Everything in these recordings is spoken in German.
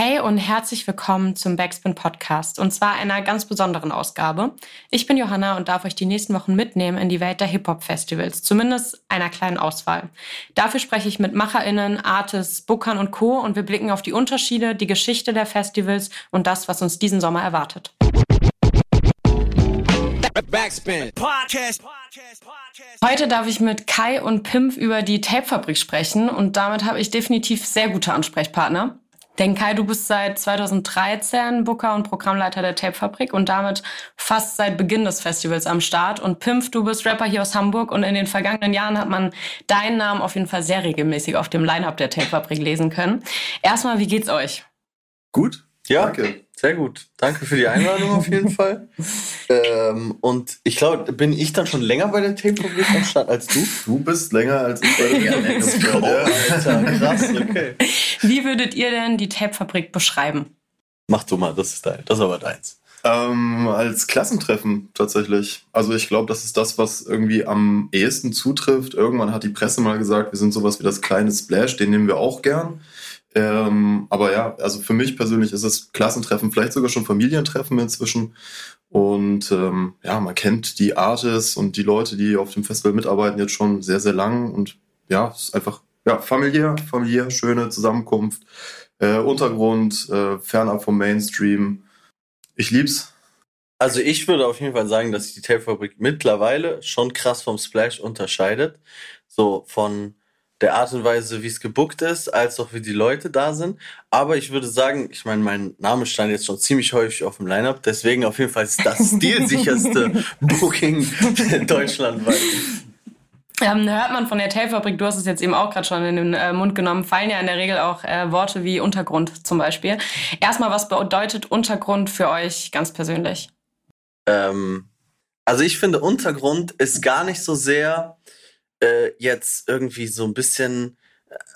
Hey und herzlich willkommen zum Backspin Podcast und zwar einer ganz besonderen Ausgabe. Ich bin Johanna und darf euch die nächsten Wochen mitnehmen in die Welt der Hip-Hop-Festivals, zumindest einer kleinen Auswahl. Dafür spreche ich mit MacherInnen, Artists, Bookern und Co. und wir blicken auf die Unterschiede, die Geschichte der Festivals und das, was uns diesen Sommer erwartet. Backspin. Podcast. Heute darf ich mit Kai und Pimp über die Tapefabrik sprechen und damit habe ich definitiv sehr gute Ansprechpartner. Denn Kai, du bist seit 2013 Booker und Programmleiter der Tapefabrik und damit fast seit Beginn des Festivals am Start. Und Pimpf, du bist Rapper hier aus Hamburg und in den vergangenen Jahren hat man deinen Namen auf jeden Fall sehr regelmäßig auf dem Line-Up der Tapefabrik lesen können. Erstmal, wie geht's euch? Gut. Ja, Danke. Sehr gut. Danke für die Einladung auf jeden Fall. Ähm, und ich glaube, bin ich dann schon länger bei der Tapefabrik am Start als du? Du bist länger als ich bei der oh, Alter, krass, okay. Wie würdet ihr denn die Tapefabrik beschreiben? Mach du mal, das ist dein, das ist aber deins. Ähm, als Klassentreffen tatsächlich. Also ich glaube, das ist das, was irgendwie am ehesten zutrifft. Irgendwann hat die Presse mal gesagt, wir sind sowas wie das kleine Splash, den nehmen wir auch gern. Ähm, aber ja, also für mich persönlich ist es Klassentreffen, vielleicht sogar schon Familientreffen inzwischen. Und ähm, ja, man kennt die Artists und die Leute, die auf dem Festival mitarbeiten, jetzt schon sehr, sehr lang. Und ja, es ist einfach ja, familiär, familiär, schöne Zusammenkunft, äh, Untergrund, äh, fernab vom Mainstream. Ich lieb's. Also ich würde auf jeden Fall sagen, dass sich die Tapefabrik mittlerweile schon krass vom Splash unterscheidet. So von der Art und Weise, wie es gebuckt ist, als auch wie die Leute da sind. Aber ich würde sagen, ich meine, mein Name stand jetzt schon ziemlich häufig auf dem Lineup, deswegen auf jeden Fall ist das stilsicherste Booking deutschlandweit. Ähm, hört man von der Tailfabrik, du hast es jetzt eben auch gerade schon in den äh, Mund genommen, fallen ja in der Regel auch äh, Worte wie Untergrund zum Beispiel. Erstmal, was bedeutet Untergrund für euch ganz persönlich? Ähm, also ich finde, Untergrund ist gar nicht so sehr äh, jetzt irgendwie so ein bisschen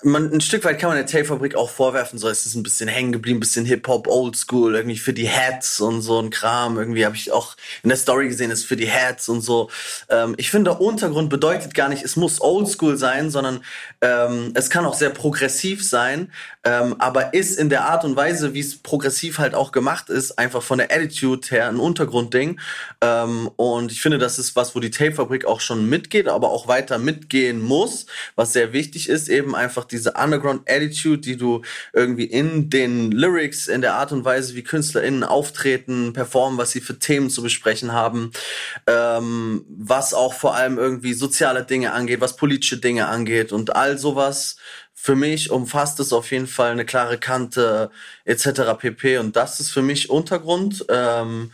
man, ein Stück weit kann man der Tape-Fabrik auch vorwerfen, so es ist ein bisschen hängen geblieben, ein bisschen Hip-Hop, Oldschool, irgendwie für die Hats und so ein Kram. Irgendwie habe ich auch in der Story gesehen, ist für die Hats und so. Ähm, ich finde, Untergrund bedeutet gar nicht, es muss Oldschool sein, sondern ähm, es kann auch sehr progressiv sein, ähm, aber ist in der Art und Weise, wie es progressiv halt auch gemacht ist, einfach von der Attitude her ein Untergrundding. Ähm, und ich finde, das ist was, wo die Tape-Fabrik auch schon mitgeht, aber auch weiter mitgehen muss, was sehr wichtig ist, eben einfach diese Underground Attitude, die du irgendwie in den Lyrics, in der Art und Weise, wie KünstlerInnen auftreten, performen, was sie für Themen zu besprechen haben, ähm, was auch vor allem irgendwie soziale Dinge angeht, was politische Dinge angeht und all sowas. Für mich umfasst es auf jeden Fall eine klare Kante etc. pp. Und das ist für mich Untergrund. Ähm,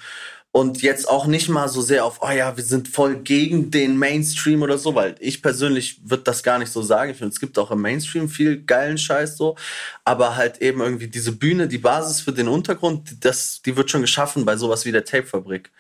und jetzt auch nicht mal so sehr auf, oh ja, wir sind voll gegen den Mainstream oder so, weil ich persönlich würde das gar nicht so sagen. Ich finde, es gibt auch im Mainstream viel geilen Scheiß so, aber halt eben irgendwie diese Bühne, die Basis für den Untergrund, das, die wird schon geschaffen bei sowas wie der Tapefabrik.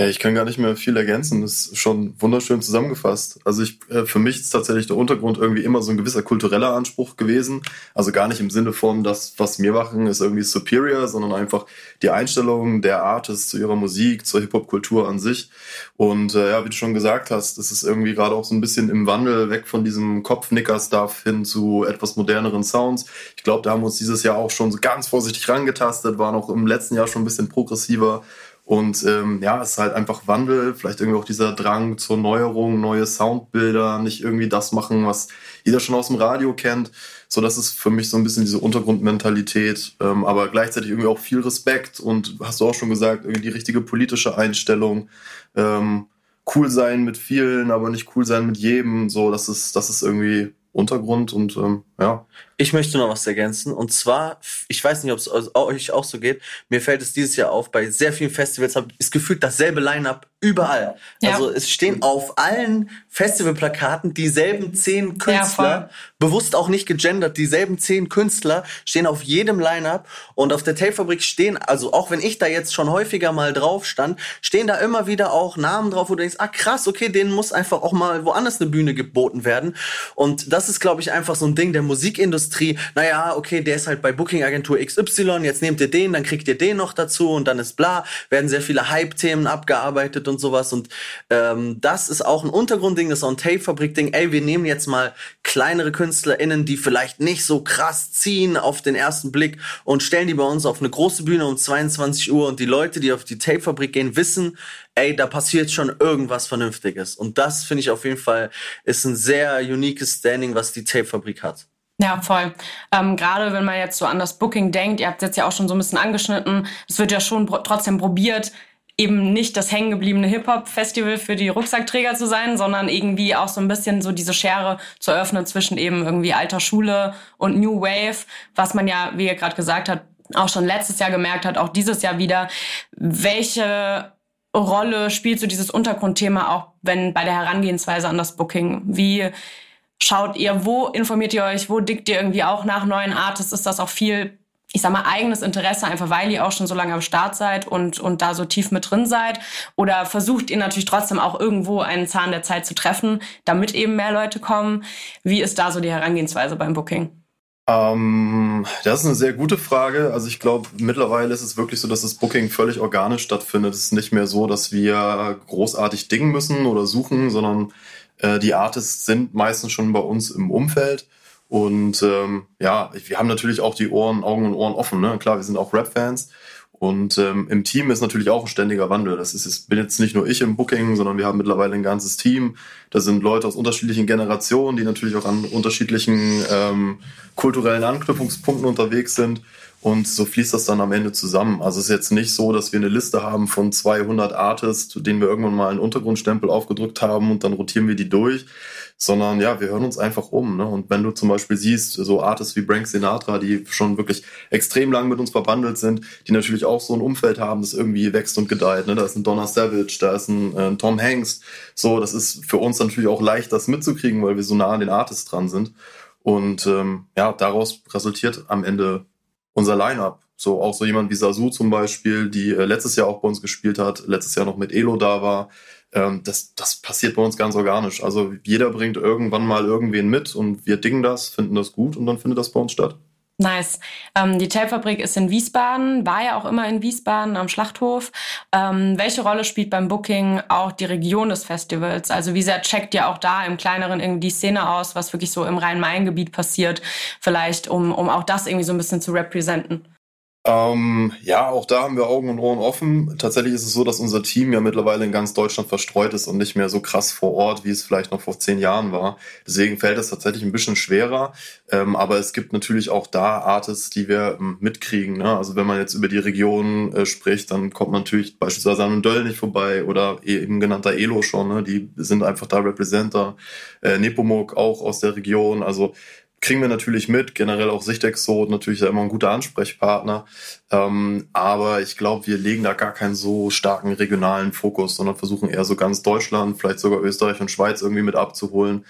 Ja, ich kann gar nicht mehr viel ergänzen. Das ist schon wunderschön zusammengefasst. Also ich, äh, für mich ist tatsächlich der Untergrund irgendwie immer so ein gewisser kultureller Anspruch gewesen. Also gar nicht im Sinne von, das, was wir machen, ist irgendwie superior, sondern einfach die Einstellung der Artists zu ihrer Musik, zur Hip-Hop-Kultur an sich. Und äh, ja, wie du schon gesagt hast, das ist irgendwie gerade auch so ein bisschen im Wandel weg von diesem Kopfnicker-Stuff hin zu etwas moderneren Sounds. Ich glaube, da haben wir uns dieses Jahr auch schon so ganz vorsichtig rangetastet, waren auch im letzten Jahr schon ein bisschen progressiver und ähm, ja, es ist halt einfach Wandel, vielleicht irgendwie auch dieser Drang zur Neuerung, neue Soundbilder, nicht irgendwie das machen, was jeder schon aus dem Radio kennt. So, das ist für mich so ein bisschen diese Untergrundmentalität, ähm, aber gleichzeitig irgendwie auch viel Respekt und hast du auch schon gesagt, irgendwie die richtige politische Einstellung. Ähm, cool sein mit vielen, aber nicht cool sein mit jedem. So, das ist, das ist irgendwie Untergrund und ähm, ja. Ich möchte noch was ergänzen. Und zwar, ich weiß nicht, ob es euch auch so geht. Mir fällt es dieses Jahr auf, bei sehr vielen Festivals ist gefühlt dasselbe Line-up überall. Ja. Also es stehen auf allen Festivalplakaten dieselben zehn Künstler, ja, bewusst auch nicht gegendert, dieselben zehn Künstler stehen auf jedem Line-up und auf der Tapefabrik stehen, also auch wenn ich da jetzt schon häufiger mal drauf stand, stehen da immer wieder auch Namen drauf, wo du denkst, ah krass, okay, denen muss einfach auch mal woanders eine Bühne geboten werden. Und das ist, glaube ich, einfach so ein Ding der Musikindustrie Musikindustrie, naja, okay, der ist halt bei Booking-Agentur XY, jetzt nehmt ihr den, dann kriegt ihr den noch dazu und dann ist bla, werden sehr viele Hype-Themen abgearbeitet und sowas. Und ähm, das ist auch ein Untergrundding, das On-Tape-Fabrik-Ding. Ey, wir nehmen jetzt mal kleinere KünstlerInnen, die vielleicht nicht so krass ziehen auf den ersten Blick und stellen die bei uns auf eine große Bühne um 22 Uhr und die Leute, die auf die Tape-Fabrik gehen, wissen, ey, da passiert schon irgendwas Vernünftiges. Und das finde ich auf jeden Fall ist ein sehr uniques Standing, was die Tape-Fabrik hat. Ja, voll. Ähm, Gerade wenn man jetzt so an das Booking denkt, ihr habt jetzt ja auch schon so ein bisschen angeschnitten, es wird ja schon trotzdem probiert, eben nicht das hängengebliebene Hip-Hop-Festival für die Rucksackträger zu sein, sondern irgendwie auch so ein bisschen so diese Schere zu öffnen zwischen eben irgendwie alter Schule und New Wave, was man ja, wie ihr gerade gesagt habt, auch schon letztes Jahr gemerkt hat, auch dieses Jahr wieder. Welche Rolle spielt so dieses Untergrundthema auch, wenn bei der Herangehensweise an das Booking? Wie schaut ihr, wo informiert ihr euch, wo dickt ihr irgendwie auch nach neuen Artists? Ist das auch viel, ich sag mal, eigenes Interesse, einfach weil ihr auch schon so lange am Start seid und, und da so tief mit drin seid? Oder versucht ihr natürlich trotzdem auch irgendwo einen Zahn der Zeit zu treffen, damit eben mehr Leute kommen? Wie ist da so die Herangehensweise beim Booking? Ähm, das ist eine sehr gute Frage. Also ich glaube, mittlerweile ist es wirklich so, dass das Booking völlig organisch stattfindet. Es ist nicht mehr so, dass wir großartig dingen müssen oder suchen, sondern äh, die Artists sind meistens schon bei uns im Umfeld. Und ähm, ja, wir haben natürlich auch die Ohren, Augen und Ohren offen. Ne? Klar, wir sind auch Rap-Fans. Und ähm, im Team ist natürlich auch ein ständiger Wandel. Das ist, ist bin jetzt nicht nur ich im Booking, sondern wir haben mittlerweile ein ganzes Team. Da sind Leute aus unterschiedlichen Generationen, die natürlich auch an unterschiedlichen ähm, kulturellen Anknüpfungspunkten unterwegs sind. Und so fließt das dann am Ende zusammen. Also es ist jetzt nicht so, dass wir eine Liste haben von 200 Artists, denen wir irgendwann mal einen Untergrundstempel aufgedrückt haben und dann rotieren wir die durch, sondern ja, wir hören uns einfach um. Ne? Und wenn du zum Beispiel siehst, so Artists wie Frank Sinatra, die schon wirklich extrem lang mit uns verbandelt sind, die natürlich auch so ein Umfeld haben, das irgendwie wächst und gedeiht. Ne? Da ist ein Donna Savage, da ist ein äh, Tom Hanks. So, das ist für uns natürlich auch leicht, das mitzukriegen, weil wir so nah an den Artists dran sind. Und ähm, ja, daraus resultiert am Ende unser Line-up. So auch so jemand wie Sasu zum Beispiel, die äh, letztes Jahr auch bei uns gespielt hat, letztes Jahr noch mit Elo da war, ähm, das, das passiert bei uns ganz organisch. Also jeder bringt irgendwann mal irgendwen mit und wir dingen das, finden das gut und dann findet das bei uns statt. Nice. Ähm, die Tapefabrik ist in Wiesbaden, war ja auch immer in Wiesbaden am Schlachthof. Ähm, welche Rolle spielt beim Booking auch die Region des Festivals? Also wie sehr checkt ihr auch da im kleineren irgendwie die Szene aus, was wirklich so im Rhein-Main-Gebiet passiert, vielleicht um, um auch das irgendwie so ein bisschen zu representen? Ähm, ja, auch da haben wir Augen und Ohren offen. Tatsächlich ist es so, dass unser Team ja mittlerweile in ganz Deutschland verstreut ist und nicht mehr so krass vor Ort, wie es vielleicht noch vor zehn Jahren war. Deswegen fällt es tatsächlich ein bisschen schwerer. Ähm, aber es gibt natürlich auch da Artists, die wir ähm, mitkriegen. Ne? Also wenn man jetzt über die Region äh, spricht, dann kommt man natürlich beispielsweise an Döll nicht vorbei oder eben genannter Elo schon. Ne? Die sind einfach da Representer. Äh, Nepomuk auch aus der Region. Also kriegen wir natürlich mit, generell auch Sichtexot, natürlich immer ein guter Ansprechpartner. Ähm, aber ich glaube, wir legen da gar keinen so starken regionalen Fokus, sondern versuchen eher so ganz Deutschland, vielleicht sogar Österreich und Schweiz irgendwie mit abzuholen.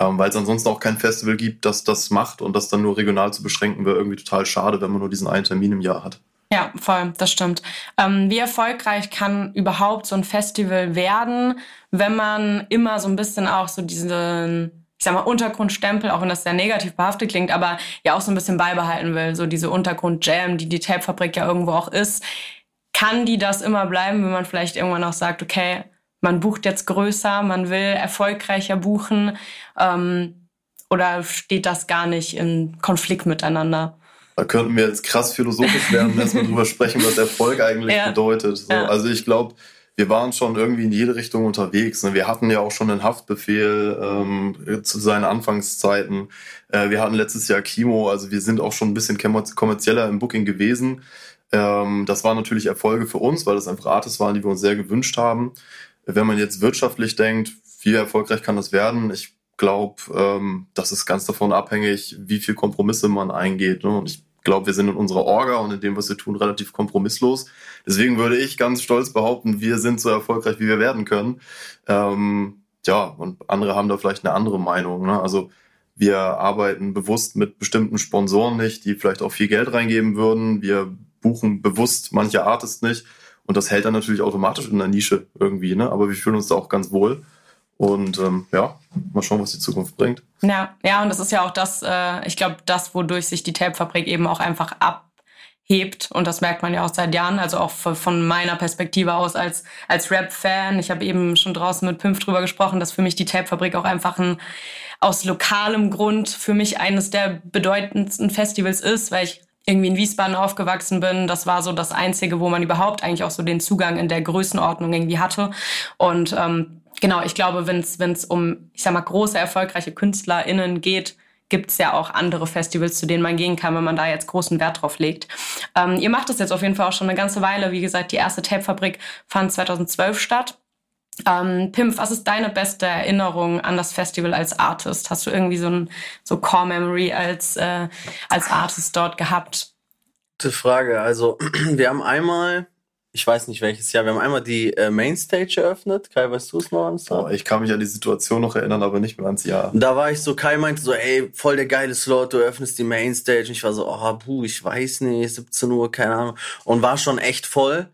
Ähm, weil es ansonsten auch kein Festival gibt, das das macht und das dann nur regional zu beschränken, wäre irgendwie total schade, wenn man nur diesen einen Termin im Jahr hat. Ja, voll, das stimmt. Ähm, wie erfolgreich kann überhaupt so ein Festival werden, wenn man immer so ein bisschen auch so diesen ich sag mal, Untergrundstempel, auch wenn das sehr negativ behaftet klingt, aber ja auch so ein bisschen beibehalten will. So diese Untergrund-Jam, die die Tapefabrik ja irgendwo auch ist. Kann die das immer bleiben, wenn man vielleicht irgendwann auch sagt, okay, man bucht jetzt größer, man will erfolgreicher buchen? Ähm, oder steht das gar nicht in Konflikt miteinander? Da könnten wir jetzt krass philosophisch werden, dass wir darüber sprechen, was Erfolg eigentlich ja. bedeutet. So, ja. Also ich glaube, wir waren schon irgendwie in jede Richtung unterwegs. Ne? Wir hatten ja auch schon einen Haftbefehl ähm, zu seinen Anfangszeiten. Äh, wir hatten letztes Jahr Kimo, also wir sind auch schon ein bisschen kommerzieller im Booking gewesen. Ähm, das waren natürlich Erfolge für uns, weil das einfach Artists waren, die wir uns sehr gewünscht haben. Wenn man jetzt wirtschaftlich denkt, wie erfolgreich kann das werden? Ich glaube, ähm, das ist ganz davon abhängig, wie viel Kompromisse man eingeht. Ne? Und ich glaube, wir sind in unserer Orga und in dem, was wir tun, relativ kompromisslos. Deswegen würde ich ganz stolz behaupten, wir sind so erfolgreich, wie wir werden können. Ähm, ja, und andere haben da vielleicht eine andere Meinung. Ne? Also wir arbeiten bewusst mit bestimmten Sponsoren nicht, die vielleicht auch viel Geld reingeben würden. Wir buchen bewusst manche Artists nicht. Und das hält dann natürlich automatisch in der Nische irgendwie, ne? Aber wir fühlen uns da auch ganz wohl. Und ähm, ja, mal schauen, was die Zukunft bringt. Ja, ja, und das ist ja auch das, äh, ich glaube, das, wodurch sich die Tapefabrik eben auch einfach abhebt. Und das merkt man ja auch seit Jahren, also auch von meiner Perspektive aus als, als Rap-Fan. Ich habe eben schon draußen mit Pimpf drüber gesprochen, dass für mich die Tapefabrik auch einfach ein aus lokalem Grund für mich eines der bedeutendsten Festivals ist, weil ich irgendwie in Wiesbaden aufgewachsen bin. Das war so das Einzige, wo man überhaupt eigentlich auch so den Zugang in der Größenordnung irgendwie hatte. Und ähm, genau, ich glaube, wenn es um, ich sag mal, große, erfolgreiche KünstlerInnen geht, gibt es ja auch andere Festivals, zu denen man gehen kann, wenn man da jetzt großen Wert drauf legt. Ähm, ihr macht das jetzt auf jeden Fall auch schon eine ganze Weile. Wie gesagt, die erste Tapefabrik fand 2012 statt. Ähm, Pimp, was ist deine beste Erinnerung an das Festival als Artist? Hast du irgendwie so ein so Core Memory als, äh, als Artist dort gehabt? Gute Frage. Also, wir haben einmal, ich weiß nicht welches Jahr, wir haben einmal die äh, Mainstage eröffnet. Kai, weißt du es noch ans oh, Ich kann mich an die Situation noch erinnern, aber nicht mehr ans Jahr. Da war ich so, Kai meinte so, ey, voll der geile Slot, du öffnest die Mainstage. Und ich war so, oh, puh, ich weiß nicht, 17 Uhr, keine Ahnung. Und war schon echt voll.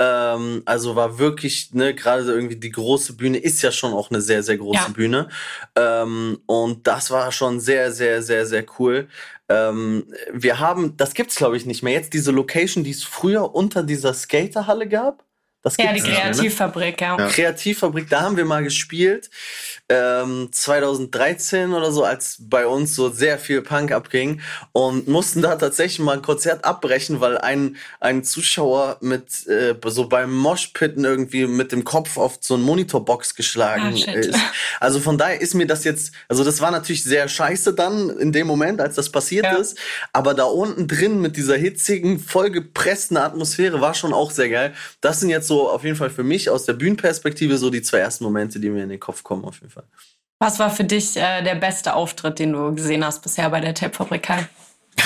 Ähm, also war wirklich, ne, gerade irgendwie die große Bühne ist ja schon auch eine sehr, sehr große ja. Bühne. Ähm, und das war schon sehr, sehr, sehr, sehr cool. Ähm, wir haben, das gibt's glaube ich nicht mehr. Jetzt diese Location, die es früher unter dieser Skaterhalle gab. Das ja, die Kreativfabrik, ja. ja. Kreativfabrik, da haben wir mal gespielt ähm, 2013 oder so, als bei uns so sehr viel Punk abging und mussten da tatsächlich mal ein Konzert abbrechen, weil ein, ein Zuschauer mit äh, so beim Moshpitten irgendwie mit dem Kopf auf so eine Monitorbox geschlagen ah, ist. Also von daher ist mir das jetzt, also das war natürlich sehr scheiße dann in dem Moment, als das passiert ja. ist, aber da unten drin mit dieser hitzigen, vollgepressten Atmosphäre war schon auch sehr geil. Das sind jetzt so auf jeden Fall für mich aus der Bühnenperspektive so die zwei ersten Momente, die mir in den Kopf kommen auf jeden Fall. Was war für dich äh, der beste Auftritt, den du gesehen hast bisher bei der Tapefabrik?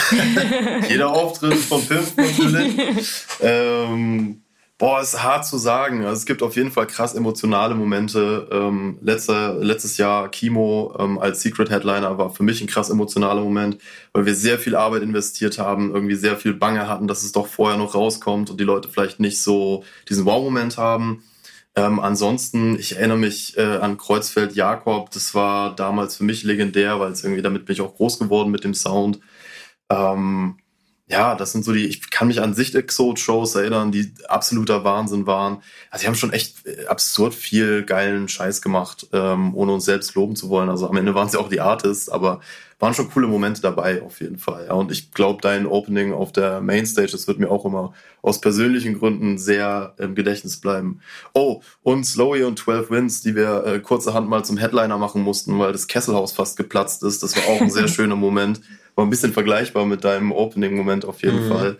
Jeder Auftritt von Pimp natürlich. ähm, boah, ist hart zu sagen. Also es gibt auf jeden Fall krass emotionale Momente. Ähm, letzte, letztes Jahr Kimo ähm, als Secret Headliner war für mich ein krass emotionaler Moment, weil wir sehr viel Arbeit investiert haben, irgendwie sehr viel Bange hatten, dass es doch vorher noch rauskommt und die Leute vielleicht nicht so diesen Wow-Moment haben. Ähm, ansonsten, ich erinnere mich äh, an Kreuzfeld Jakob. Das war damals für mich legendär, weil es irgendwie damit bin ich auch groß geworden mit dem Sound. Ähm, ja, das sind so die, ich kann mich an Sicht-Exot-Shows erinnern, die absoluter Wahnsinn waren. Also, sie haben schon echt äh, absurd viel geilen Scheiß gemacht, ähm, ohne uns selbst loben zu wollen. Also, am Ende waren sie auch die Artists, aber waren schon coole Momente dabei, auf jeden Fall. Ja, und ich glaube, dein Opening auf der Mainstage, das wird mir auch immer aus persönlichen Gründen sehr im Gedächtnis bleiben. Oh, und Slowy und 12 Wins, die wir äh, kurzerhand mal zum Headliner machen mussten, weil das Kesselhaus fast geplatzt ist. Das war auch ein sehr schöner Moment. War ein bisschen vergleichbar mit deinem Opening-Moment auf jeden mhm. Fall.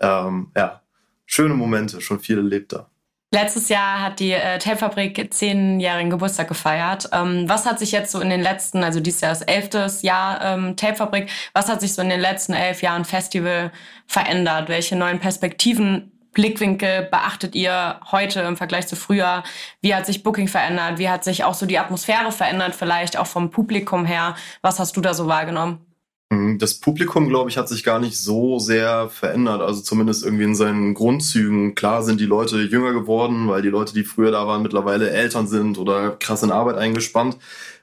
Ähm, ja, schöne Momente, schon viel erlebt da. Letztes Jahr hat die äh, Tapefabrik zehnjährigen Geburtstag gefeiert. Ähm, was hat sich jetzt so in den letzten, also dieses Jahr ist elftes Jahr ähm, Tapefabrik, was hat sich so in den letzten elf Jahren Festival verändert? Welche neuen Perspektiven, Blickwinkel beachtet ihr heute im Vergleich zu früher? Wie hat sich Booking verändert? Wie hat sich auch so die Atmosphäre verändert, vielleicht auch vom Publikum her? Was hast du da so wahrgenommen? Mhm, das Publikum, glaube ich, hat sich gar nicht so sehr verändert. Also zumindest irgendwie in seinen Grundzügen. Klar sind die Leute jünger geworden, weil die Leute, die früher da waren, mittlerweile Eltern sind oder krass in Arbeit eingespannt.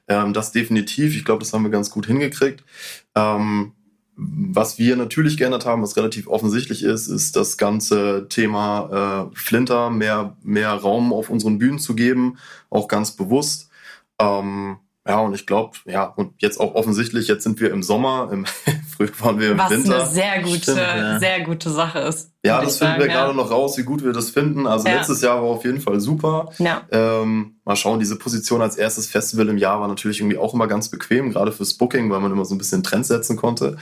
Ähm, das definitiv. Ich glaube, das haben wir ganz gut hingekriegt. Ähm, was wir natürlich geändert haben, was relativ offensichtlich ist, ist das ganze Thema äh, Flinter, mehr, mehr Raum auf unseren Bühnen zu geben, auch ganz bewusst. Ähm, ja, und ich glaube, ja, und jetzt auch offensichtlich, jetzt sind wir im Sommer, im, früher waren wir im Was Winter. Was eine sehr gute, Stimmt, ja. sehr gute Sache ist. Ja, das finden wir ja. gerade noch raus, wie gut wir das finden. Also ja. letztes Jahr war auf jeden Fall super. Ja. Ähm, mal schauen, diese Position als erstes Festival im Jahr war natürlich irgendwie auch immer ganz bequem, gerade fürs Booking, weil man immer so ein bisschen Trend setzen konnte.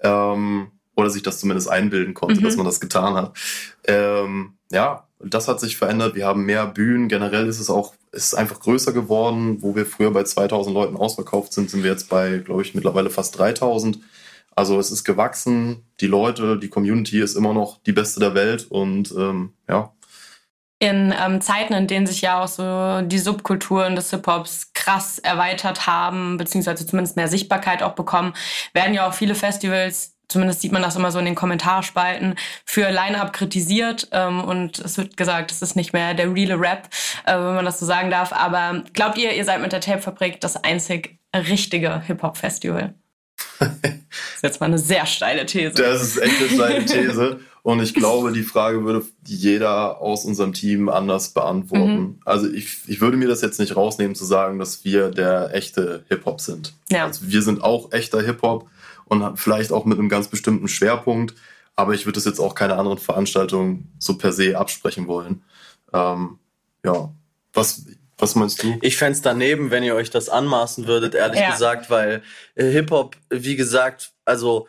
Ähm, oder sich das zumindest einbilden konnte, mhm. dass man das getan hat. Ähm, ja, das hat sich verändert. Wir haben mehr Bühnen. Generell ist es auch ist einfach größer geworden. Wo wir früher bei 2000 Leuten ausverkauft sind, sind wir jetzt bei, glaube ich, mittlerweile fast 3000. Also es ist gewachsen. Die Leute, die Community ist immer noch die beste der Welt und ähm, ja. In ähm, Zeiten, in denen sich ja auch so die Subkulturen des Hip-Hops krass erweitert haben, beziehungsweise zumindest mehr Sichtbarkeit auch bekommen, werden ja auch viele Festivals zumindest sieht man das immer so in den Kommentarspalten, für Line-Up kritisiert ähm, und es wird gesagt, es ist nicht mehr der reale Rap, äh, wenn man das so sagen darf. Aber glaubt ihr, ihr seid mit der Tape-Fabrik das einzig richtige Hip-Hop-Festival? das ist jetzt mal eine sehr steile These. Das ist echt eine steile These. Und ich glaube, die Frage würde jeder aus unserem Team anders beantworten. Mhm. Also ich, ich würde mir das jetzt nicht rausnehmen zu sagen, dass wir der echte Hip-Hop sind. Ja. Also wir sind auch echter Hip-Hop und vielleicht auch mit einem ganz bestimmten Schwerpunkt. Aber ich würde das jetzt auch keine anderen Veranstaltungen so per se absprechen wollen. Ähm, ja, was, was meinst du? Ich fände daneben, wenn ihr euch das anmaßen würdet, ehrlich ja. gesagt, weil äh, Hip-Hop, wie gesagt, also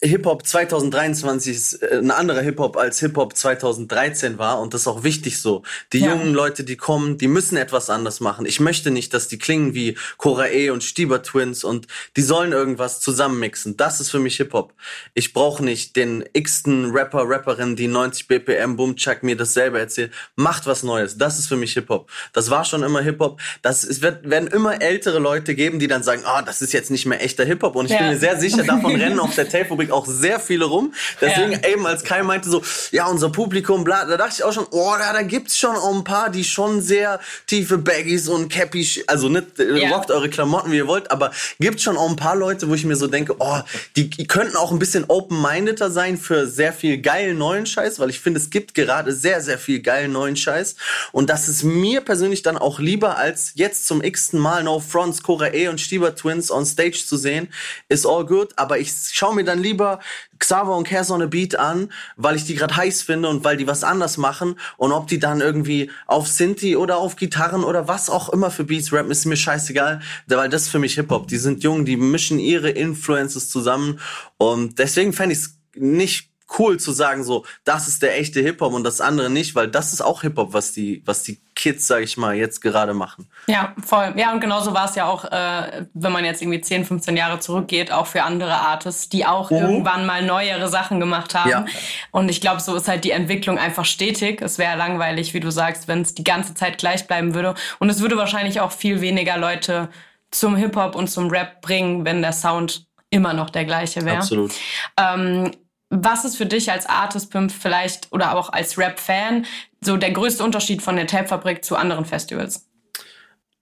Hip-Hop 2023 ist äh, ein anderer Hip-Hop als Hip-Hop 2013 war und das ist auch wichtig so. Die ja. jungen Leute, die kommen, die müssen etwas anders machen. Ich möchte nicht, dass die klingen wie Cora E und Stieber Twins und die sollen irgendwas zusammenmixen. Das ist für mich Hip-Hop. Ich brauche nicht den x-ten Rapper, Rapperin, die 90 BPM Boomchuck mir dasselbe erzählt. Macht was Neues. Das ist für mich Hip-Hop. Das war schon immer Hip-Hop. Das es wird, werden immer ältere Leute geben, die dann sagen, ah, oh, das ist jetzt nicht mehr echter Hip-Hop und ich ja. bin mir sehr sicher, davon rennen auf der Tape Rubrik auch sehr viele rum. Deswegen ja. eben, als Kai meinte so, ja, unser Publikum, bla, da dachte ich auch schon, oh, da, da gibt's schon auch ein paar, die schon sehr tiefe Baggies und Cappy, also nicht, äh, ja. rockt eure Klamotten, wie ihr wollt, aber gibt's schon auch ein paar Leute, wo ich mir so denke, oh, die, könnten auch ein bisschen open-mindeder sein für sehr viel geilen neuen Scheiß, weil ich finde, es gibt gerade sehr, sehr viel geilen neuen Scheiß. Und das ist mir persönlich dann auch lieber, als jetzt zum x-ten Mal No Fronts, Cora E und Stieber Twins on Stage zu sehen, ist all good, aber ich schaue mir dann dann lieber Xaver und Care on Beat an, weil ich die gerade heiß finde und weil die was anders machen. Und ob die dann irgendwie auf Sinti oder auf Gitarren oder was auch immer für Beats rappen, ist mir scheißegal, weil das ist für mich Hip-Hop. Die sind jung, die mischen ihre Influences zusammen. Und deswegen fände ich es nicht cool zu sagen, so, das ist der echte Hip-Hop und das andere nicht, weil das ist auch Hip-Hop, was die, was die Kids, sag ich mal, jetzt gerade machen. Ja, voll. Ja, und genauso war es ja auch, äh, wenn man jetzt irgendwie 10, 15 Jahre zurückgeht, auch für andere Artists, die auch mhm. irgendwann mal neuere Sachen gemacht haben. Ja. Und ich glaube, so ist halt die Entwicklung einfach stetig. Es wäre langweilig, wie du sagst, wenn es die ganze Zeit gleich bleiben würde. Und es würde wahrscheinlich auch viel weniger Leute zum Hip-Hop und zum Rap bringen, wenn der Sound immer noch der gleiche wäre. Absolut. Ähm, was ist für dich als Artist Pimp vielleicht oder auch als Rap-Fan so der größte Unterschied von der Tape-Fabrik zu anderen Festivals?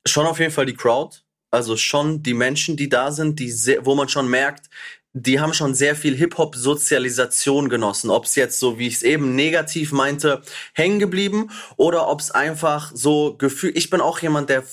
Schon auf jeden Fall die Crowd. Also schon die Menschen, die da sind, die sehr, wo man schon merkt, die haben schon sehr viel Hip-Hop-Sozialisation genossen. Ob es jetzt so, wie ich es eben negativ meinte, hängen geblieben oder ob es einfach so Gefühl. Ich bin auch jemand, der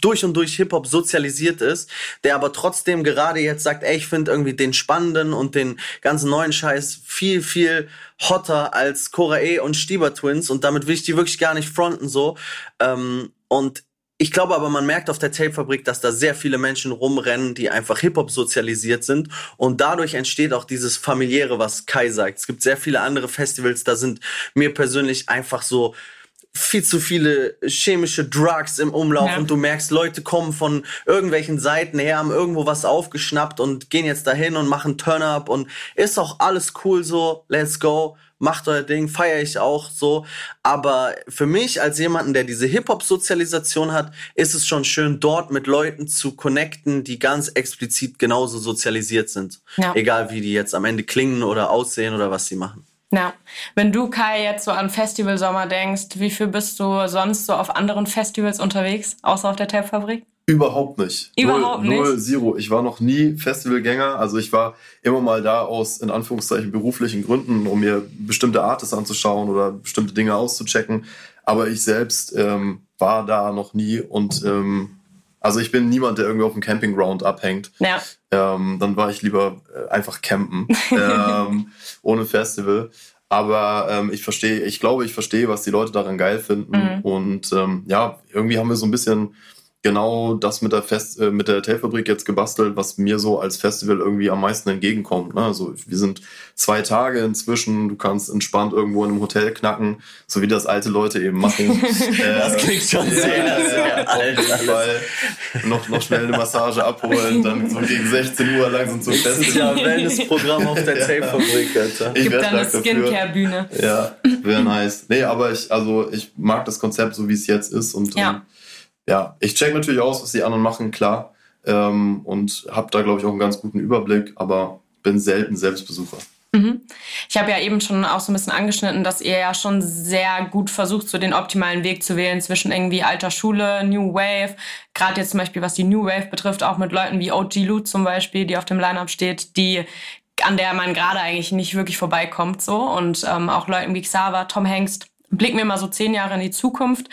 durch und durch Hip-Hop sozialisiert ist, der aber trotzdem gerade jetzt sagt, ey, ich finde irgendwie den spannenden und den ganzen neuen Scheiß viel, viel hotter als Cora E und Stieber Twins und damit will ich die wirklich gar nicht fronten so. Ähm, und ich glaube aber, man merkt auf der Tapefabrik, dass da sehr viele Menschen rumrennen, die einfach Hip-Hop sozialisiert sind. Und dadurch entsteht auch dieses familiäre, was Kai sagt. Es gibt sehr viele andere Festivals, da sind mir persönlich einfach so viel zu viele chemische Drugs im Umlauf ja. und du merkst, Leute kommen von irgendwelchen Seiten her, haben irgendwo was aufgeschnappt und gehen jetzt dahin und machen Turn-up und ist auch alles cool so, let's go macht euer Ding, feiere ich auch so. Aber für mich als jemanden, der diese Hip-Hop-Sozialisation hat, ist es schon schön, dort mit Leuten zu connecten, die ganz explizit genauso sozialisiert sind. Ja. Egal wie die jetzt am Ende klingen oder aussehen oder was sie machen. Ja, wenn du Kai jetzt so an Festivalsommer denkst, wie viel bist du sonst so auf anderen Festivals unterwegs, außer auf der Tape-Fabrik? Überhaupt nicht. Überhaupt null, nicht. Null, zero. Ich war noch nie Festivalgänger. Also ich war immer mal da aus, in Anführungszeichen, beruflichen Gründen, um mir bestimmte Artists anzuschauen oder bestimmte Dinge auszuchecken. Aber ich selbst ähm, war da noch nie und ähm, also ich bin niemand, der irgendwie auf dem Campingground abhängt. Ja. Ähm, dann war ich lieber äh, einfach campen, ähm, ohne Festival. Aber ähm, ich verstehe, ich glaube, ich verstehe, was die Leute daran geil finden. Mhm. Und ähm, ja, irgendwie haben wir so ein bisschen genau das mit der Fest, äh, mit der Tailfabrik jetzt gebastelt, was mir so als Festival irgendwie am meisten entgegenkommt. Ne? Also wir sind zwei Tage inzwischen, du kannst entspannt irgendwo in einem Hotel knacken, so wie das alte Leute eben machen. das klingt schon äh, sehr, ja, sehr alt. Weil noch, noch schnell eine Massage abholen, dann so gegen 16 Uhr langsam zum Festival. Das ist ja Wellnessprogramm auf der Tailfabrik, Alter. Ich Gibt da eine Skincare-Bühne. Ja, wäre nice. Nee, aber ich, also ich mag das Konzept so, wie es jetzt ist und ja. Um, ja, ich check natürlich aus, was die anderen machen, klar. Ähm, und habe da, glaube ich, auch einen ganz guten Überblick. Aber bin selten Selbstbesucher. Mhm. Ich habe ja eben schon auch so ein bisschen angeschnitten, dass ihr ja schon sehr gut versucht, so den optimalen Weg zu wählen zwischen irgendwie alter Schule, New Wave, gerade jetzt zum Beispiel was die New Wave betrifft, auch mit Leuten wie OG Lou zum Beispiel, die auf dem Lineup steht, die an der man gerade eigentlich nicht wirklich vorbeikommt so und ähm, auch Leuten wie Xaver, Tom Hengst. Blicken wir mal so zehn Jahre in die Zukunft.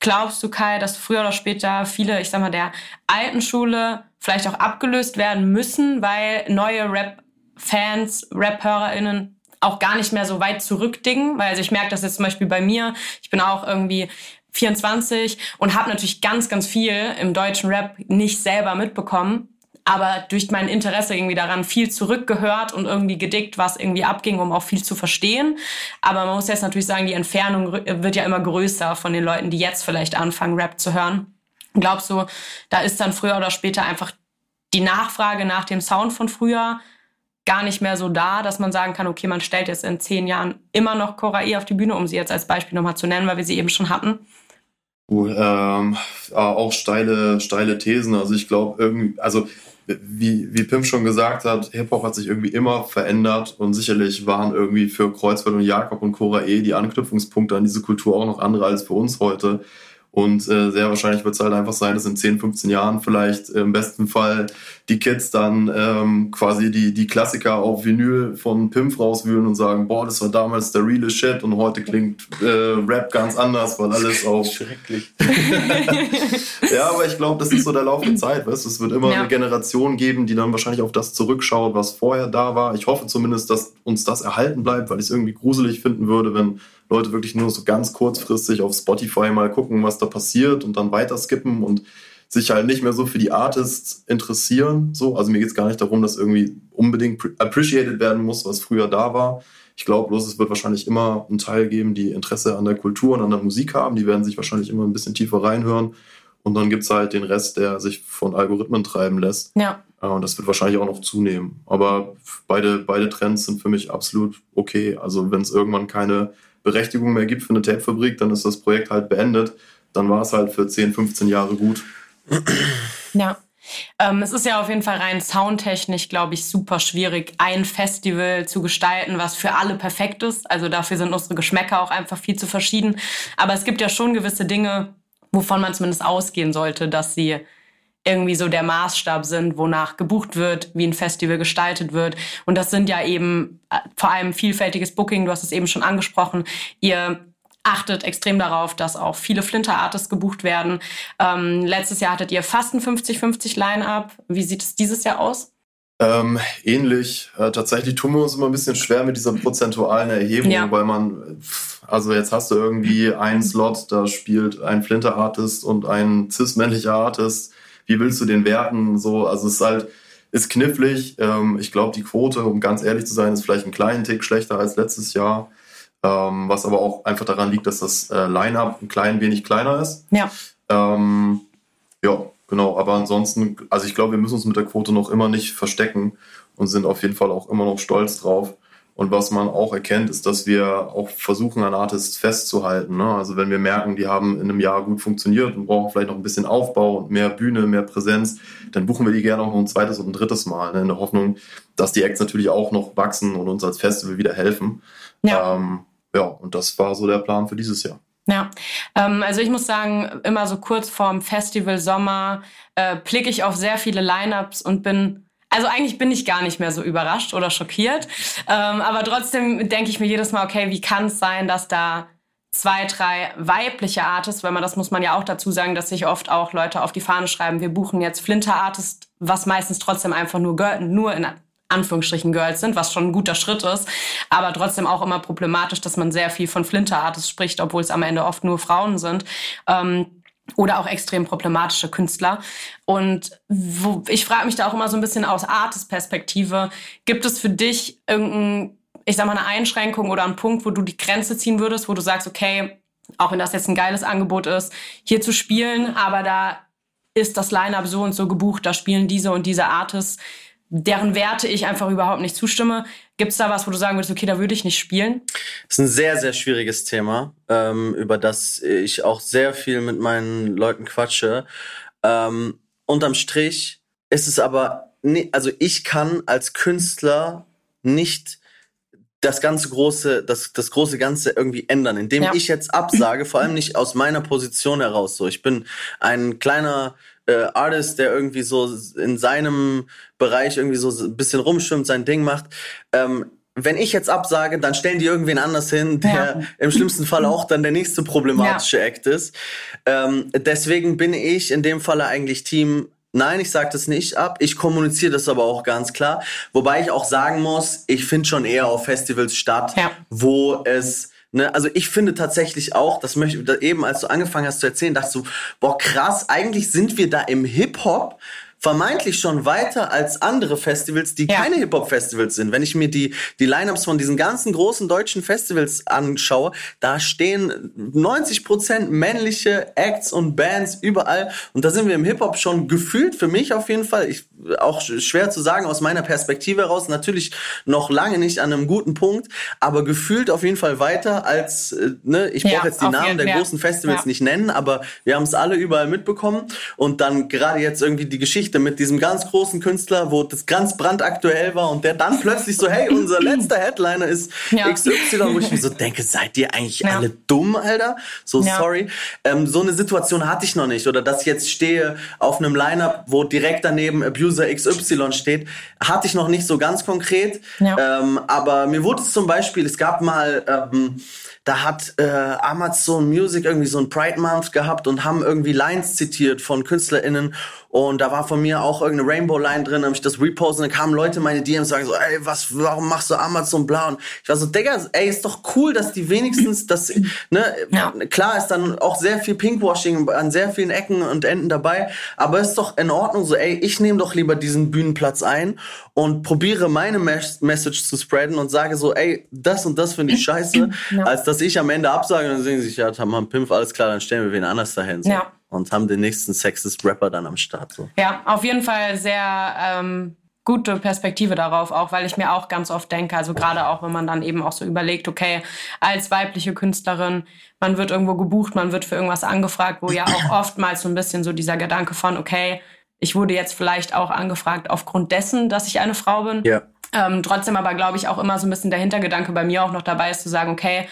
Glaubst du, Kai, dass früher oder später viele, ich sag mal, der alten Schule vielleicht auch abgelöst werden müssen, weil neue Rap Fans, Rap-HörerInnen auch gar nicht mehr so weit zurückdingen, weil also ich merke das jetzt zum Beispiel bei mir. Ich bin auch irgendwie 24 und habe natürlich ganz, ganz viel im deutschen Rap nicht selber mitbekommen, aber durch mein Interesse irgendwie daran viel zurückgehört und irgendwie gedickt, was irgendwie abging, um auch viel zu verstehen. Aber man muss jetzt natürlich sagen, die Entfernung wird ja immer größer von den Leuten, die jetzt vielleicht anfangen, Rap zu hören. Glaubst du, da ist dann früher oder später einfach die Nachfrage nach dem Sound von früher gar nicht mehr so da, dass man sagen kann, okay, man stellt jetzt in zehn Jahren immer noch Cora E auf die Bühne, um sie jetzt als Beispiel nochmal zu nennen, weil wir sie eben schon hatten? Uh, ähm, auch steile, steile Thesen. Also ich glaube irgendwie, also wie, wie Pim schon gesagt hat, Hip-Hop hat sich irgendwie immer verändert und sicherlich waren irgendwie für Kreuzfeld und Jakob und Cora E die Anknüpfungspunkte an diese Kultur auch noch andere als für uns heute. Und äh, sehr wahrscheinlich wird es halt einfach sein, dass in 10, 15 Jahren vielleicht im besten Fall die Kids dann ähm, quasi die, die Klassiker auf Vinyl von Pimp rauswühlen und sagen, boah, das war damals der reale Shit und heute klingt äh, Rap ganz anders, weil alles auf... Schrecklich. ja, aber ich glaube, das ist so der Lauf der Zeit, weißt du? Es wird immer ja. eine Generation geben, die dann wahrscheinlich auf das zurückschaut, was vorher da war. Ich hoffe zumindest, dass uns das erhalten bleibt, weil ich es irgendwie gruselig finden würde, wenn Leute wirklich nur so ganz kurzfristig auf Spotify mal gucken, was da passiert und dann weiter skippen und sich halt nicht mehr so für die Artists interessieren. So, also mir geht es gar nicht darum, dass irgendwie unbedingt appreciated werden muss, was früher da war. Ich glaube bloß, es wird wahrscheinlich immer einen Teil geben, die Interesse an der Kultur und an der Musik haben. Die werden sich wahrscheinlich immer ein bisschen tiefer reinhören. Und dann gibt es halt den Rest, der sich von Algorithmen treiben lässt. Ja. Und das wird wahrscheinlich auch noch zunehmen. Aber beide, beide Trends sind für mich absolut okay. Also wenn es irgendwann keine Berechtigung mehr gibt für eine Tapefabrik, dann ist das Projekt halt beendet. Dann war es halt für 10, 15 Jahre gut. Ja. Ähm, es ist ja auf jeden Fall rein soundtechnisch, glaube ich, super schwierig, ein Festival zu gestalten, was für alle perfekt ist. Also dafür sind unsere Geschmäcker auch einfach viel zu verschieden. Aber es gibt ja schon gewisse Dinge, wovon man zumindest ausgehen sollte, dass sie irgendwie so der Maßstab sind, wonach gebucht wird, wie ein Festival gestaltet wird. Und das sind ja eben äh, vor allem vielfältiges Booking, du hast es eben schon angesprochen. Ihr achtet extrem darauf, dass auch viele Flinter-Artists gebucht werden. Ähm, letztes Jahr hattet ihr fast ein 50-50 Line-Up. Wie sieht es dieses Jahr aus? Ähm, ähnlich. Äh, tatsächlich tun wir uns immer ein bisschen schwer mit dieser prozentualen Erhebung, ja. weil man, also jetzt hast du irgendwie einen Slot, da spielt ein Flinter-Artist und ein cis-männlicher Artist wie willst du den werten? So, also es ist halt, ist knifflig. Ähm, ich glaube, die Quote, um ganz ehrlich zu sein, ist vielleicht einen kleinen Tick schlechter als letztes Jahr. Ähm, was aber auch einfach daran liegt, dass das äh, Line-Up ein klein wenig kleiner ist. Ja. Ähm, ja, genau. Aber ansonsten, also ich glaube, wir müssen uns mit der Quote noch immer nicht verstecken und sind auf jeden Fall auch immer noch stolz drauf. Und was man auch erkennt, ist, dass wir auch versuchen, an Artists festzuhalten. Ne? Also wenn wir merken, die haben in einem Jahr gut funktioniert und brauchen vielleicht noch ein bisschen Aufbau und mehr Bühne, mehr Präsenz, dann buchen wir die gerne auch noch ein zweites oder ein drittes Mal, ne? in der Hoffnung, dass die Acts natürlich auch noch wachsen und uns als Festival wieder helfen. Ja. Ähm, ja, und das war so der Plan für dieses Jahr. Ja, ähm, also ich muss sagen, immer so kurz vorm Festival Sommer äh, blicke ich auf sehr viele Lineups und bin also eigentlich bin ich gar nicht mehr so überrascht oder schockiert. Ähm, aber trotzdem denke ich mir jedes Mal, okay, wie kann es sein, dass da zwei, drei weibliche Artists, weil man das muss man ja auch dazu sagen, dass sich oft auch Leute auf die Fahne schreiben, wir buchen jetzt Flinter Artist, was meistens trotzdem einfach nur, Girl, nur in Anführungsstrichen Girls sind, was schon ein guter Schritt ist, aber trotzdem auch immer problematisch, dass man sehr viel von Flinter Artists spricht, obwohl es am Ende oft nur Frauen sind. Ähm, oder auch extrem problematische Künstler. Und wo, ich frage mich da auch immer so ein bisschen aus Artist-Perspektive, gibt es für dich irgendein, ich sag mal, eine Einschränkung oder einen Punkt, wo du die Grenze ziehen würdest, wo du sagst, okay, auch wenn das jetzt ein geiles Angebot ist, hier zu spielen, aber da ist das Line-up so und so gebucht, da spielen diese und diese Artists deren Werte ich einfach überhaupt nicht zustimme. Gibt es da was, wo du sagen würdest, okay, da würde ich nicht spielen? Das ist ein sehr, sehr schwieriges Thema, ähm, über das ich auch sehr viel mit meinen Leuten quatsche. Ähm, unterm Strich ist es aber nee, also ich kann als Künstler nicht das ganze große, das, das große Ganze irgendwie ändern, indem ja. ich jetzt absage, vor allem nicht aus meiner Position heraus. So, ich bin ein kleiner äh, Artist, der irgendwie so in seinem Bereich irgendwie so ein bisschen rumschwimmt, sein Ding macht. Ähm, wenn ich jetzt absage, dann stellen die irgendwen anders hin, der ja. im schlimmsten Fall auch dann der nächste problematische ja. Act ist. Ähm, deswegen bin ich in dem Falle eigentlich Team Nein, ich sage das nicht ab. Ich kommuniziere das aber auch ganz klar. Wobei ich auch sagen muss, ich finde schon eher auf Festivals statt, ja. wo es Ne, also ich finde tatsächlich auch, das möchte eben, als du angefangen hast zu erzählen, dachte du, boah krass, eigentlich sind wir da im Hip Hop vermeintlich schon weiter als andere Festivals, die ja. keine Hip-Hop-Festivals sind. Wenn ich mir die, die Lineups von diesen ganzen großen deutschen Festivals anschaue, da stehen 90 Prozent männliche Acts und Bands überall. Und da sind wir im Hip-Hop schon gefühlt, für mich auf jeden Fall, ich, auch schwer zu sagen aus meiner Perspektive heraus, natürlich noch lange nicht an einem guten Punkt, aber gefühlt auf jeden Fall weiter als, äh, ne, ich brauche ja, jetzt die Namen der ja. großen Festivals nicht nennen, aber wir haben es alle überall mitbekommen. Und dann gerade jetzt irgendwie die Geschichte Geschichte mit diesem ganz großen Künstler, wo das ganz brandaktuell war und der dann plötzlich so, hey, unser letzter Headliner ist ja. XY, wo ich mir so denke, seid ihr eigentlich ja. alle dumm, Alter? So ja. sorry. Ähm, so eine Situation hatte ich noch nicht. Oder dass ich jetzt stehe auf einem Lineup, wo direkt daneben Abuser XY steht, hatte ich noch nicht so ganz konkret. Ähm, aber mir wurde es zum Beispiel, es gab mal ähm, da hat äh, Amazon Music irgendwie so ein Pride Month gehabt und haben irgendwie Lines zitiert von KünstlerInnen und da war von mir auch irgendeine Rainbow-Line drin, habe ich das repostet und dann kamen Leute meine DMs und sagen so, ey, was, warum machst du Amazon blau? Und ich war so, Digga, ey, ist doch cool, dass die wenigstens das, ne, ja. klar ist dann auch sehr viel Pinkwashing an sehr vielen Ecken und Enden dabei, aber ist doch in Ordnung so, ey, ich nehme doch lieber diesen Bühnenplatz ein und probiere meine Mes Message zu spreaden und sage so, ey, das und das finde ich scheiße, ja. als dass ich am Ende absage und dann sehen sie sich, ja, haben Pimpf, alles klar, dann stellen wir wen anders dahin. So. Ja und haben den nächsten Sexist Rapper dann am Start. So. Ja, auf jeden Fall sehr ähm, gute Perspektive darauf, auch weil ich mir auch ganz oft denke, also gerade auch wenn man dann eben auch so überlegt, okay, als weibliche Künstlerin, man wird irgendwo gebucht, man wird für irgendwas angefragt, wo ja auch oftmals so ein bisschen so dieser Gedanke von, okay, ich wurde jetzt vielleicht auch angefragt aufgrund dessen, dass ich eine Frau bin. Ja. Ähm, trotzdem aber glaube ich auch immer so ein bisschen der Hintergedanke bei mir auch noch dabei ist zu sagen, okay,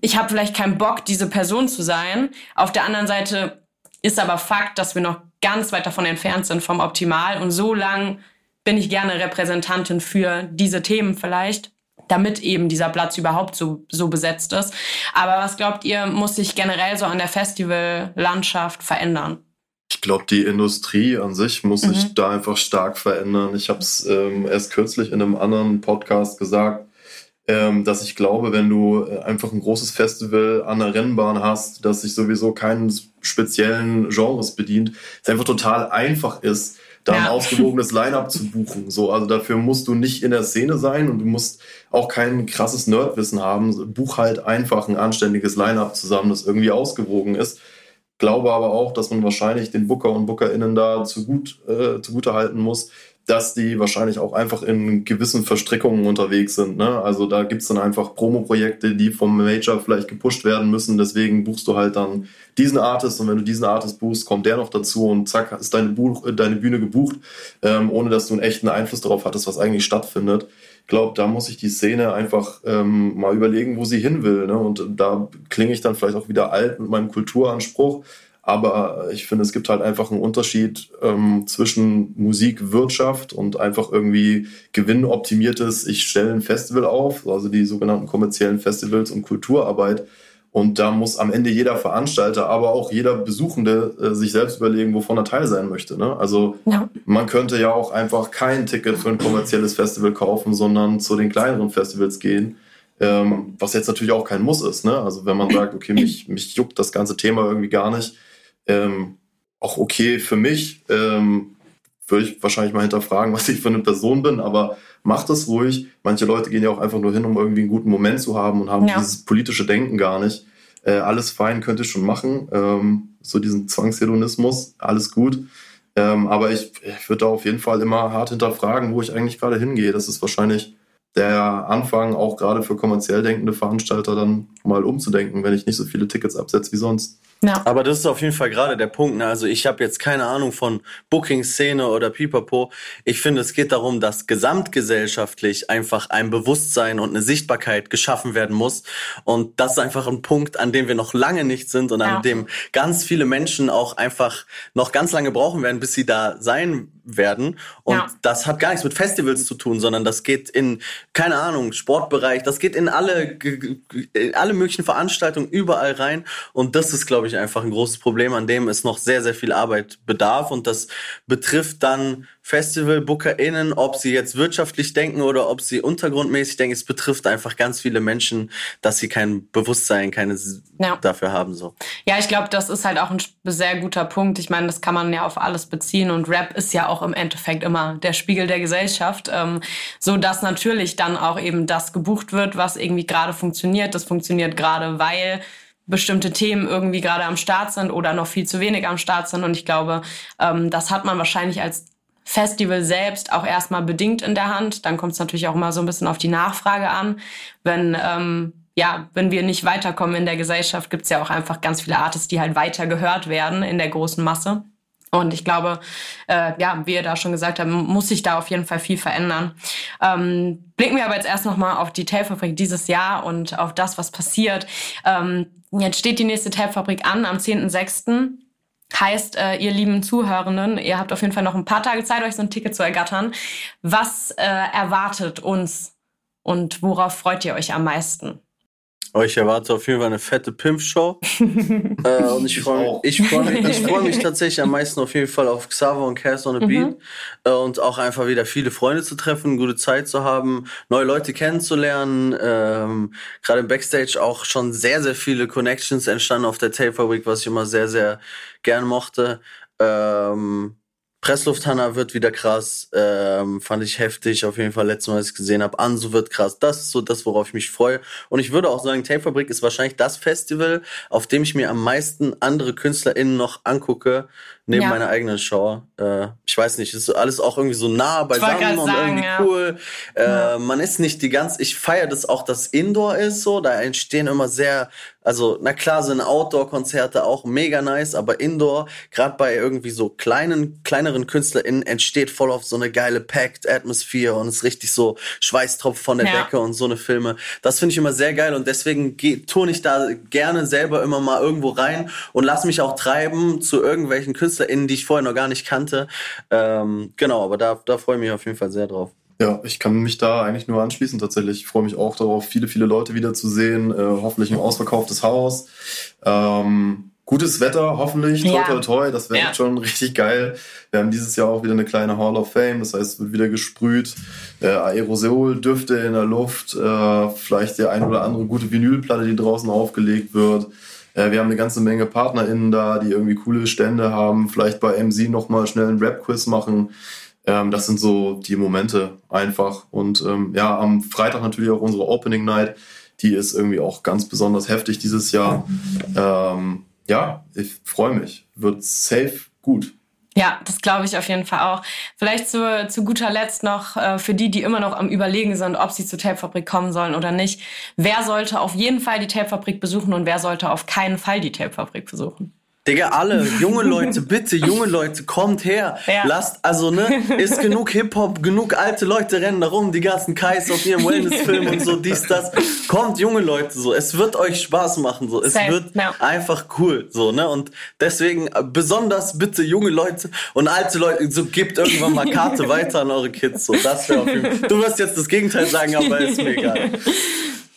ich habe vielleicht keinen Bock, diese Person zu sein. Auf der anderen Seite ist aber Fakt, dass wir noch ganz weit davon entfernt sind vom Optimal. Und so lang bin ich gerne Repräsentantin für diese Themen vielleicht, damit eben dieser Platz überhaupt so, so besetzt ist. Aber was glaubt ihr, muss sich generell so an der Festivallandschaft verändern? Ich glaube, die Industrie an sich muss mhm. sich da einfach stark verändern. Ich habe es ähm, erst kürzlich in einem anderen Podcast gesagt dass ich glaube, wenn du äh, einfach ein großes Festival an der Rennbahn hast, das sich sowieso keinen speziellen Genres bedient, es einfach total einfach ist, da ja. ein ausgewogenes Line-up zu buchen. So, also dafür musst du nicht in der Szene sein und du musst auch kein krasses Nerdwissen haben. Buch halt einfach ein anständiges Line-up zusammen, das irgendwie ausgewogen ist. Glaube aber auch, dass man wahrscheinlich den Booker und BookerInnen da zu gut, äh, zugute halten muss, dass die wahrscheinlich auch einfach in gewissen Verstrickungen unterwegs sind. Ne? Also da gibt es dann einfach Promo-Projekte, die vom Major vielleicht gepusht werden müssen. Deswegen buchst du halt dann diesen Artist und wenn du diesen Artist buchst, kommt der noch dazu und zack, ist deine, Buch, äh, deine Bühne gebucht, ähm, ohne dass du einen echten Einfluss darauf hattest, was eigentlich stattfindet. Ich glaube, da muss sich die Szene einfach ähm, mal überlegen, wo sie hin will. Ne? Und da klinge ich dann vielleicht auch wieder alt mit meinem Kulturanspruch. Aber ich finde, es gibt halt einfach einen Unterschied ähm, zwischen Musikwirtschaft und einfach irgendwie gewinnoptimiertes, ich stelle ein Festival auf, also die sogenannten kommerziellen Festivals und Kulturarbeit. Und da muss am Ende jeder Veranstalter, aber auch jeder Besuchende äh, sich selbst überlegen, wovon er Teil sein möchte. Ne? Also ja. man könnte ja auch einfach kein Ticket für ein kommerzielles Festival kaufen, sondern zu den kleineren Festivals gehen. Ähm, was jetzt natürlich auch kein Muss ist. Ne? Also wenn man sagt, okay, mich, mich juckt das ganze Thema irgendwie gar nicht, ähm, auch okay für mich. Ähm, würde ich wahrscheinlich mal hinterfragen, was ich für eine Person bin, aber macht das ruhig. Manche Leute gehen ja auch einfach nur hin, um irgendwie einen guten Moment zu haben und haben ja. dieses politische Denken gar nicht. Äh, alles fein könnte ich schon machen. Ähm, so diesen Zwangshedonismus, alles gut. Ähm, aber ich, ich würde da auf jeden Fall immer hart hinterfragen, wo ich eigentlich gerade hingehe. Das ist wahrscheinlich der Anfang, auch gerade für kommerziell denkende Veranstalter, dann mal umzudenken, wenn ich nicht so viele Tickets absetze wie sonst. Ja. Aber das ist auf jeden Fall gerade der Punkt. Ne? Also ich habe jetzt keine Ahnung von Booking-Szene oder Pipapo. Ich finde, es geht darum, dass gesamtgesellschaftlich einfach ein Bewusstsein und eine Sichtbarkeit geschaffen werden muss. Und das ist einfach ein Punkt, an dem wir noch lange nicht sind und ja. an dem ganz viele Menschen auch einfach noch ganz lange brauchen werden, bis sie da sein werden. Und ja. das hat gar nichts mit Festivals zu tun, sondern das geht in, keine Ahnung, Sportbereich, das geht in alle, alle möglichen Veranstaltungen überall rein. Und das ist, glaube ich, einfach ein großes Problem, an dem es noch sehr, sehr viel Arbeit bedarf. Und das betrifft dann Festival-BookerInnen, ob sie jetzt wirtschaftlich denken oder ob sie untergrundmäßig denken. Es betrifft einfach ganz viele Menschen, dass sie kein Bewusstsein, keine ja. dafür haben. So. Ja, ich glaube, das ist halt auch ein sehr guter Punkt. Ich meine, das kann man ja auf alles beziehen und Rap ist ja auch im Endeffekt immer der Spiegel der Gesellschaft, ähm, so dass natürlich dann auch eben das gebucht wird, was irgendwie gerade funktioniert. Das funktioniert gerade, weil bestimmte Themen irgendwie gerade am Start sind oder noch viel zu wenig am Start sind. Und ich glaube, ähm, das hat man wahrscheinlich als Festival selbst auch erstmal bedingt in der Hand. Dann kommt es natürlich auch immer so ein bisschen auf die Nachfrage an. Wenn, ähm, ja, wenn wir nicht weiterkommen in der Gesellschaft, gibt es ja auch einfach ganz viele Artists, die halt weiter gehört werden in der großen Masse. Und ich glaube, äh, ja, wie ihr da schon gesagt habt, muss sich da auf jeden Fall viel verändern. Ähm, blicken wir aber jetzt erst nochmal auf die Tailfabrik dieses Jahr und auf das, was passiert. Ähm, jetzt steht die nächste Tailfabrik an am 10.06. Heißt, äh, ihr lieben Zuhörenden, ihr habt auf jeden Fall noch ein paar Tage Zeit, euch so ein Ticket zu ergattern. Was äh, erwartet uns und worauf freut ihr euch am meisten? Euch erwartet auf jeden Fall eine fette Pimp-Show. äh, und ich freue ich freu mich, ich freu mich tatsächlich am meisten auf jeden Fall auf Xaver und Cass on the Beat. Mhm. Äh, und auch einfach wieder viele Freunde zu treffen, gute Zeit zu haben, neue Leute kennenzulernen. Ähm, Gerade im Backstage auch schon sehr, sehr viele Connections entstanden auf der Taper Week, was ich immer sehr, sehr gern mochte. Ähm, Presslufthanna wird wieder krass, ähm, fand ich heftig, auf jeden Fall letztes Mal, als ich gesehen habe. Ansu wird krass, das ist so das, worauf ich mich freue. Und ich würde auch sagen, Tape Fabrik ist wahrscheinlich das Festival, auf dem ich mir am meisten andere KünstlerInnen noch angucke, neben ja. meiner eigenen Show. Äh, ich weiß nicht, ist alles auch irgendwie so nah beisammen und sagen, irgendwie ja. cool. Äh, ja. Man ist nicht die ganz, ich feiere das auch, dass Indoor ist so, da entstehen immer sehr also, na klar sind Outdoor-Konzerte auch mega nice, aber Indoor, gerade bei irgendwie so kleinen, kleineren KünstlerInnen, entsteht voll auf so eine geile Packed Atmosphere und ist richtig so Schweißtropf von der. Decke und so eine Filme. Das finde ich immer sehr geil und deswegen tue ich da gerne selber immer mal irgendwo rein und lass mich auch treiben zu irgendwelchen KünstlerInnen, die ich vorher noch gar nicht kannte. Ähm, genau, aber da, da freue ich mich auf jeden Fall sehr drauf. Ja, ich kann mich da eigentlich nur anschließen tatsächlich. Ich freue mich auch darauf, viele, viele Leute wiederzusehen. Äh, hoffentlich ein ausverkauftes Haus. Ähm, gutes Wetter, hoffentlich. Ja. Toi, toi, toi. Das wäre ja. schon richtig geil. Wir haben dieses Jahr auch wieder eine kleine Hall of Fame. Das heißt, es wird wieder gesprüht. Äh, Aerosol-Düfte in der Luft. Äh, vielleicht die ein oder andere gute Vinylplatte, die draußen aufgelegt wird. Äh, wir haben eine ganze Menge PartnerInnen da, die irgendwie coole Stände haben. Vielleicht bei MC nochmal schnell einen Rap-Quiz machen. Ähm, das sind so die Momente einfach. Und ähm, ja, am Freitag natürlich auch unsere Opening Night. Die ist irgendwie auch ganz besonders heftig dieses Jahr. Ähm, ja, ich freue mich. Wird safe gut. Ja, das glaube ich auf jeden Fall auch. Vielleicht zu, zu guter Letzt noch äh, für die, die immer noch am Überlegen sind, ob sie zur Tapefabrik kommen sollen oder nicht. Wer sollte auf jeden Fall die Tapefabrik besuchen und wer sollte auf keinen Fall die Tapefabrik besuchen? Digga, alle, junge Leute, bitte, junge Leute, kommt her. Ja. Lasst, also, ne, ist genug Hip-Hop, genug alte Leute rennen da rum, die ganzen Kais auf ihrem Wellness-Film und so, dies, das. Kommt, junge Leute, so. Es wird euch Spaß machen, so. Es Same. wird no. einfach cool, so, ne. Und deswegen, äh, besonders bitte junge Leute und alte Leute, so, gebt irgendwann mal Karte weiter an eure Kids, so. Das wäre auf jeden Fall. Du wirst jetzt das Gegenteil sagen, aber ist mir egal.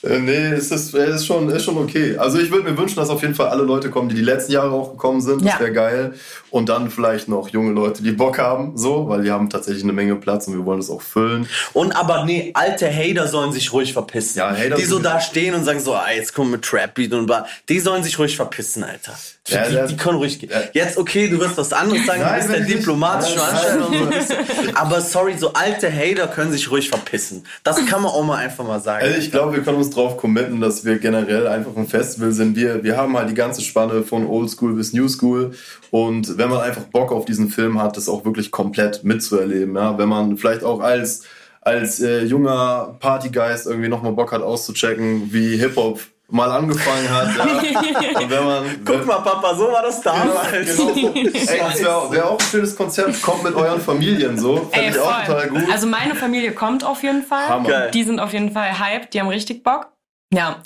Äh, nee, es ist, es ist, schon, ist schon okay. Also ich würde mir wünschen, dass auf jeden Fall alle Leute kommen, die die letzten Jahre auch gekommen sind. Das ja. wäre geil. Und dann vielleicht noch junge Leute, die Bock haben, so, weil die haben tatsächlich eine Menge Platz und wir wollen das auch füllen. Und aber nee, alte Hater sollen sich ruhig verpissen. Ja, Hater die so da stehen und sagen so, ah, jetzt kommen mit Trap Beat und bla. Die sollen sich ruhig verpissen, Alter. Ja, die, die, können ruhig gehen. Ja. Jetzt, okay, du wirst was anderes sagen, Nein, du bist der diplomatische Anstellung so. Aber sorry, so alte Hater können sich ruhig verpissen. Das kann man auch mal einfach mal sagen. Also ich glaube, wir können uns drauf committen, dass wir generell einfach ein Festival sind. Wir, wir haben halt die ganze Spanne von Old School bis New School. Und wenn man einfach Bock auf diesen Film hat, das auch wirklich komplett mitzuerleben. Ja? Wenn man vielleicht auch als, als äh, junger Partygeist irgendwie nochmal Bock hat auszuchecken, wie Hip-Hop mal angefangen hat. Ja. Und wenn man, Guck mal, Papa, so war das damals. Genau so. Ey, das wäre wär auch ein schönes Konzept. Kommt mit euren Familien so. Fände ich auch total gut. Also meine Familie kommt auf jeden Fall. Hammer. Die sind auf jeden Fall hyped, die haben richtig Bock. Ja,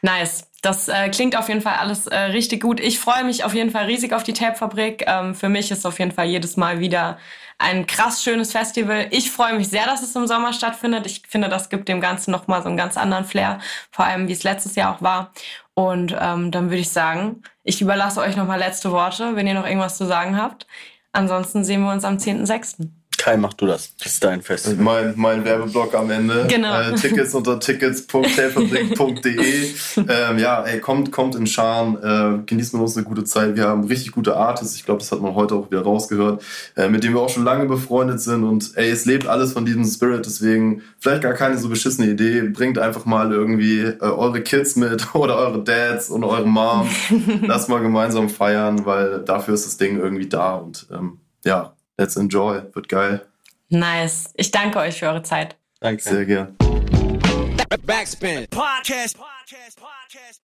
nice. Das äh, klingt auf jeden Fall alles äh, richtig gut. Ich freue mich auf jeden Fall riesig auf die Tape-Fabrik. Ähm, für mich ist auf jeden Fall jedes Mal wieder ein krass schönes Festival. Ich freue mich sehr, dass es im Sommer stattfindet. Ich finde, das gibt dem Ganzen nochmal so einen ganz anderen Flair, vor allem wie es letztes Jahr auch war. Und ähm, dann würde ich sagen, ich überlasse euch nochmal letzte Worte, wenn ihr noch irgendwas zu sagen habt. Ansonsten sehen wir uns am 10.06. Kai, mach du das. Das ist dein Fest. Mein, mein Werbeblock am Ende. Genau. Äh, Tickets unter tickets.tapefabrik.de. ähm, ja, ey, kommt, kommt in Scharen, äh, genießt mit uns eine gute Zeit. Wir haben richtig gute Artists. Ich glaube, das hat man heute auch wieder rausgehört, äh, mit denen wir auch schon lange befreundet sind. Und ey, es lebt alles von diesem Spirit. Deswegen vielleicht gar keine so beschissene Idee. Bringt einfach mal irgendwie äh, eure Kids mit oder eure Dads und eure Moms. Lasst mal gemeinsam feiern, weil dafür ist das Ding irgendwie da. Und ähm, ja, let's enjoy. Wird geil. Nice. Ich danke euch für eure Zeit. Danke. Sehr gern. Backspin. Podcast. Podcast. Podcast.